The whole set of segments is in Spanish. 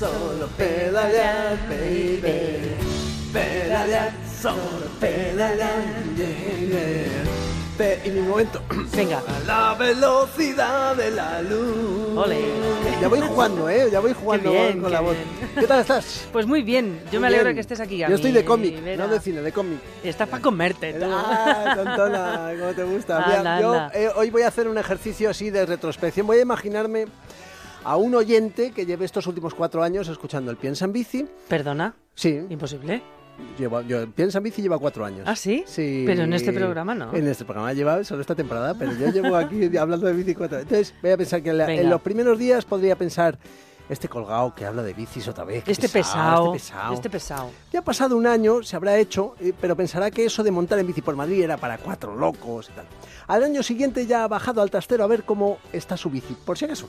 solo pedalear, baby. Pedalear, solo pedalear, yeah. Y mi momento. Venga. A la velocidad de la luz. Ole. Ya voy jugando, ¿eh? Ya voy jugando bien, con la voz. bien. ¿Qué tal estás? Pues muy bien, yo Muy me alegro bien. de que estés aquí. Yo Gaby, estoy de cómic, Vera. no de cine, de cómic. Estás para comerte tú. Ah, tontona, ¿cómo te gusta? Mira, Anda, yo anda. eh, hoy voy a hacer un ejercicio así de retrospección. Voy a imaginarme a un oyente que lleve estos últimos cuatro años escuchando el Piensa en Bici. Perdona, Sí, imposible. llevo, yo, el Piensa en Bici lleva cuatro años. ¿Ah, sí? Sí. Pero en este programa no. En este programa lleva solo esta temporada, pero yo llevo aquí hablando de bici cuatro. Entonces voy a pensar que la- en los primeros días podría pensar este colgado que habla de bicis otra vez. Este pesado, Este pesado. este pesado. Ya ha pasado un año, se habrá hecho, eh, pero pensará que eso de montar en bici por Madrid era para cuatro locos y tal. Al año siguiente ya ha bajado al trastero a ver cómo está su bici, por si acaso.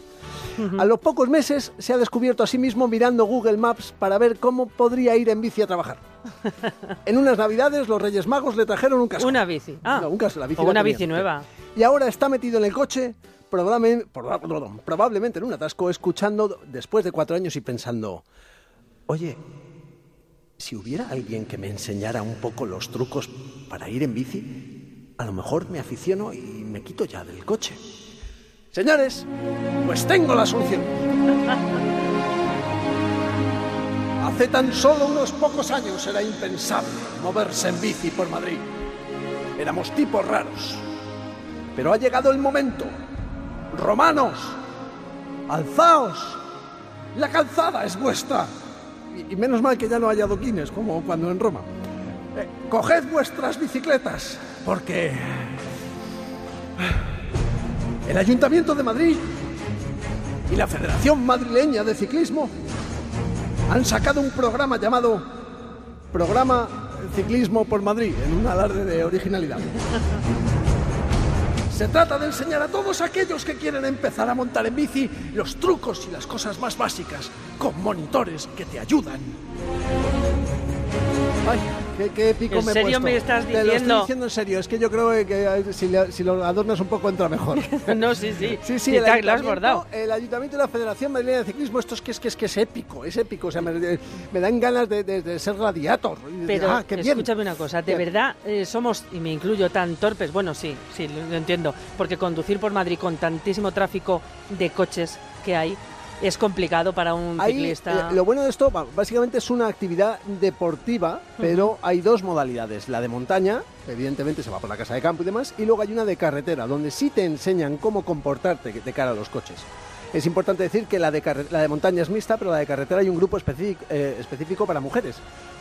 A los pocos meses se ha descubierto a sí mismo mirando Google Maps para ver cómo podría ir en bici a trabajar. En unas navidades los Reyes Magos le trajeron un casco. Una bici. Ah, No, un casco, la bici o una tenía. bici nueva. Y ahora está metido en el coche, probablemente, proba- probablemente en un atasco, escuchando después de cuatro años y pensando, oye, si hubiera alguien que me enseñara un poco los trucos para ir en bici, a lo mejor me aficiono y me quito ya del coche. Señores, pues tengo la solución. Hace tan solo unos pocos años era impensable moverse en bici por Madrid. Éramos tipos raros. Pero ha llegado el momento. Romanos, alzaos. La calzada es vuestra. Y, menos mal que ya no haya adoquines, como cuando en Roma. Eh, coged vuestras bicicletas, porque el Ayuntamiento de Madrid y la Federación Madrileña de Ciclismo han sacado un programa llamado Programa Ciclismo por Madrid, en un alarde de originalidad. Se trata de enseñar a todos aquellos que quieren empezar a montar en bici los trucos y las cosas más básicas, con monitores que te ayudan. Ay, qué, qué épico ¿En me he serio puesto. me estás Te lo estoy diciendo? diciendo en serio, es que yo creo que eh, si, le- si lo adornas un poco entra mejor. no, sí, sí. Sí, sí, el te- lo has bordado. el ayuntamiento y la Federación Madrileña de Ciclismo, esto es que es, que es, que es épico, es épico. O sea, me, me dan ganas de, de- de ser gladiator. de- Pero ah, qué bien. escúchame una cosa, de Bien. verdad eh, somos, y me incluyo, tan torpes. Bueno, sí, sí, lo, lo entiendo. Porque conducir por Madrid con tantísimo tráfico de coches que hay es complicado para un Ahí, ciclista. eh, lo bueno de esto, básicamente es una actividad deportiva, pero hay dos modalidades. La de montaña, evidentemente se va por la casa de campo y demás, y luego hay una de carretera, donde sí te enseñan cómo comportarte de cara a los coches. Es importante decir que la de, la de montaña es mixta, pero la de carretera hay un grupo específico, eh, específico para mujeres.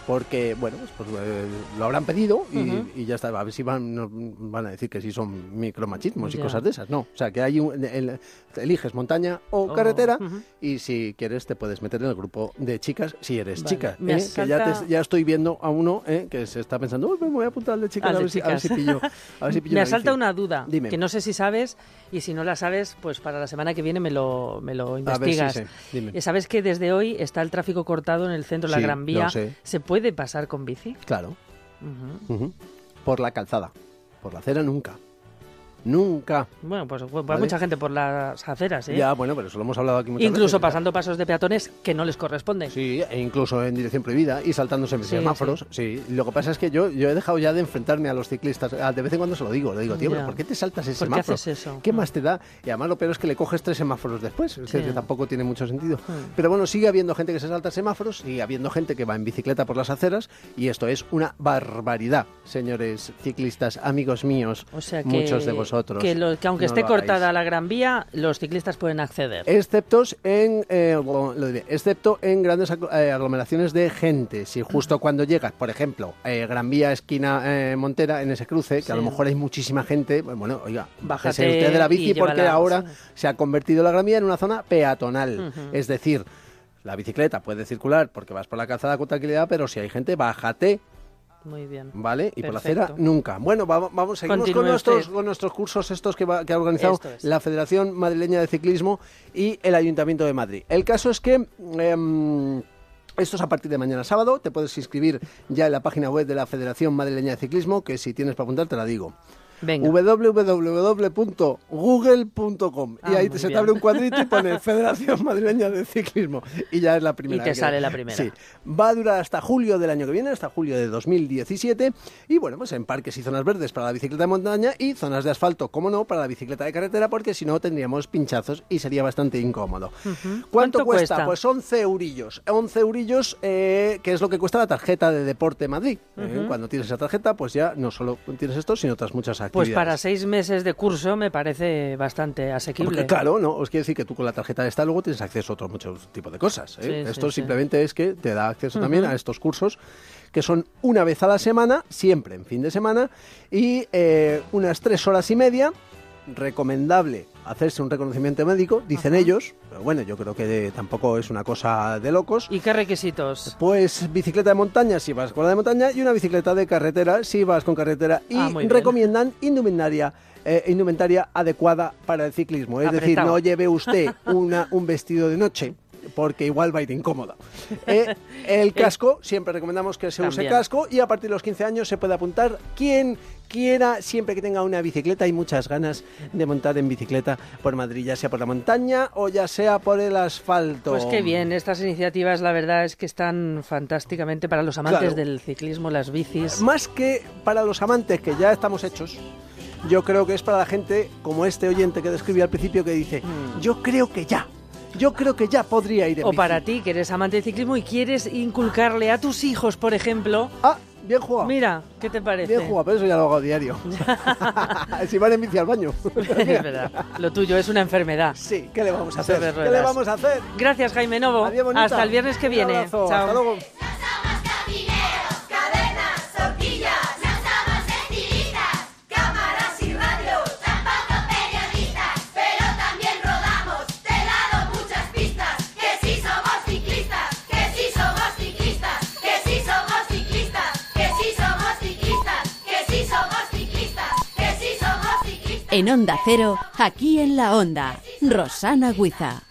Porque, bueno, pues, pues, eh, lo habrán pedido y, y ya está. A ver si van, no- van a decir que sí son micromachismos y Ya. cosas de esas. No, o sea, que hay un, el- eliges montaña o Oh, carretera y si quieres te puedes meter en el grupo de chicas si eres Vale. chica. Me ¿eh? Que ya, te- ya estoy viendo a uno ¿eh? que se está pensando, uy, me voy a apuntar al de chicas a de ver, si, a ver si pillo. A ver si pillo me asalta bici". una duda, Dime. que no sé si sabes, y si no la sabes, pues para la semana que viene me lo, me lo A ver si investigas. sé. Dime. Eh, ¿Sabes que desde hoy está el tráfico cortado en el centro de Sí, la Gran Vía? lo sé. ¿Se puede pasar con bici? Claro. Por la calzada. Por la acera nunca. Nunca. Bueno, pues, pues Vale. mucha gente por las aceras, ¿eh? Ya, bueno, pero eso lo hemos hablado aquí muchas Incluso veces. pasando pasos de peatones que no les corresponden. Sí, e incluso en dirección prohibida y saltándose en Sí, semáforos. Sí. Lo que pasa es que yo, yo he dejado ya de enfrentarme a los ciclistas. Ah, De vez en cuando se lo digo. Le digo, tío, Ya. ¿pero ¿por qué te saltas ese ¿Por qué semáforo? haces eso? ¿Qué Mm. más te da? Y además lo peor es que le coges tres semáforos después. Es Sí. que tampoco tiene mucho sentido. Mm. Pero bueno, sigue habiendo gente que se salta semáforos, sigue habiendo gente que va en bicicleta por las aceras y esto es una barbaridad, señores ciclistas, amigos míos, O sea que, muchos de vosotros. Que, lo- que aunque no esté cortada la Gran Vía, los ciclistas pueden acceder. Exceptos en, eh, lo diré, excepto en grandes eh, aglomeraciones de gente. Si justo cuando llegas, por ejemplo, eh, Gran Vía, esquina eh, Montera, en ese cruce, que a lo mejor hay muchísima gente, pues bueno, oiga, Bájate bájese usted de la bici porque llévala, ahora sí. se ha convertido la Gran Vía en una zona peatonal. Es decir, la bicicleta puede circular porque vas por la calzada con tranquilidad, pero si hay gente, bájate, Muy bien. ¿vale? Y por la acera, nunca. Bueno, vamos, vamos seguimos con nuestros, usted. con nuestros cursos estos que, va- que ha organizado es. la Federación Madrileña de Ciclismo y el Ayuntamiento de Madrid. El caso es que... em, esto es a partir de mañana sábado. Te puedes inscribir ya en la página web de la Federación Madrileña de Ciclismo, que si tienes para apuntar te la digo. Venga. www.google.com Ah, y ahí muy se te abre un cuadrito y pone Federación Madrileña de Ciclismo y ya es la primera. Y te sale la primera. Sí. Va a durar hasta julio del año que viene, hasta julio de 2017 y bueno, pues en parques y zonas verdes para la bicicleta de montaña y zonas de asfalto, como no, para la bicicleta de carretera porque si no tendríamos pinchazos y sería bastante incómodo. ¿Cuánto, ¿Cuánto cuesta? cuesta? Pues 11 eurillos. 11 eurillos, eh, que es lo que cuesta la tarjeta de Deporte Madrid. Eh, Cuando tienes esa tarjeta, pues ya no solo tienes esto, sino otras muchas actividades. para seis meses de curso me parece bastante asequible. Porque claro, no, os quiere decir que tú con la tarjeta esta luego tienes acceso a otros muchos tipos de cosas. ¿eh? Sí, Esto sí. simplemente es que te da acceso también a estos cursos que son una vez a la semana, siempre en fin de semana, y eh, unas tres horas y media. Recomendable hacerse un reconocimiento médico, dicen ellos, pero bueno, yo creo que tampoco es una cosa de locos. ¿Y qué requisitos? Pues bicicleta de montaña si vas con la de montaña y una bicicleta de carretera si vas con carretera. Y Ah, recomiendan indumentaria. eh, indumentaria adecuada para el ciclismo. Es decir, no lleve usted una, un vestido de noche porque igual va a ir incómoda. Eh, el casco, siempre recomendamos que se use También. casco y a partir de los 15 años se puede apuntar quien quiera, siempre que tenga una bicicleta y muchas ganas de montar en bicicleta por Madrid, ya sea por la montaña o ya sea por el asfalto. Pues qué bien, estas iniciativas la verdad es que están fantásticamente para los amantes Claro. del ciclismo, las bicis. Más que para los amantes que ya estamos hechos, yo creo que es para la gente como este oyente que describí al principio que dice, yo creo que ya, yo creo que ya podría ir en. O bici". para ti, que eres amante del ciclismo y quieres inculcarle a tus hijos, por ejemplo. Ah, bien jugado. Mira, ¿qué te parece? Bien jugado, pero eso ya lo hago a diario. si van en bici al baño. es verdad. Lo tuyo es una enfermedad. sí, ¿qué le vamos a hacer? ¿Qué le vamos a hacer? Gracias, Jaime Novo. Adiós. Hasta el viernes que Un viene. abrazo, Chao. Hasta luego. En Onda Cero, aquí en la Onda, Rosana Guiza.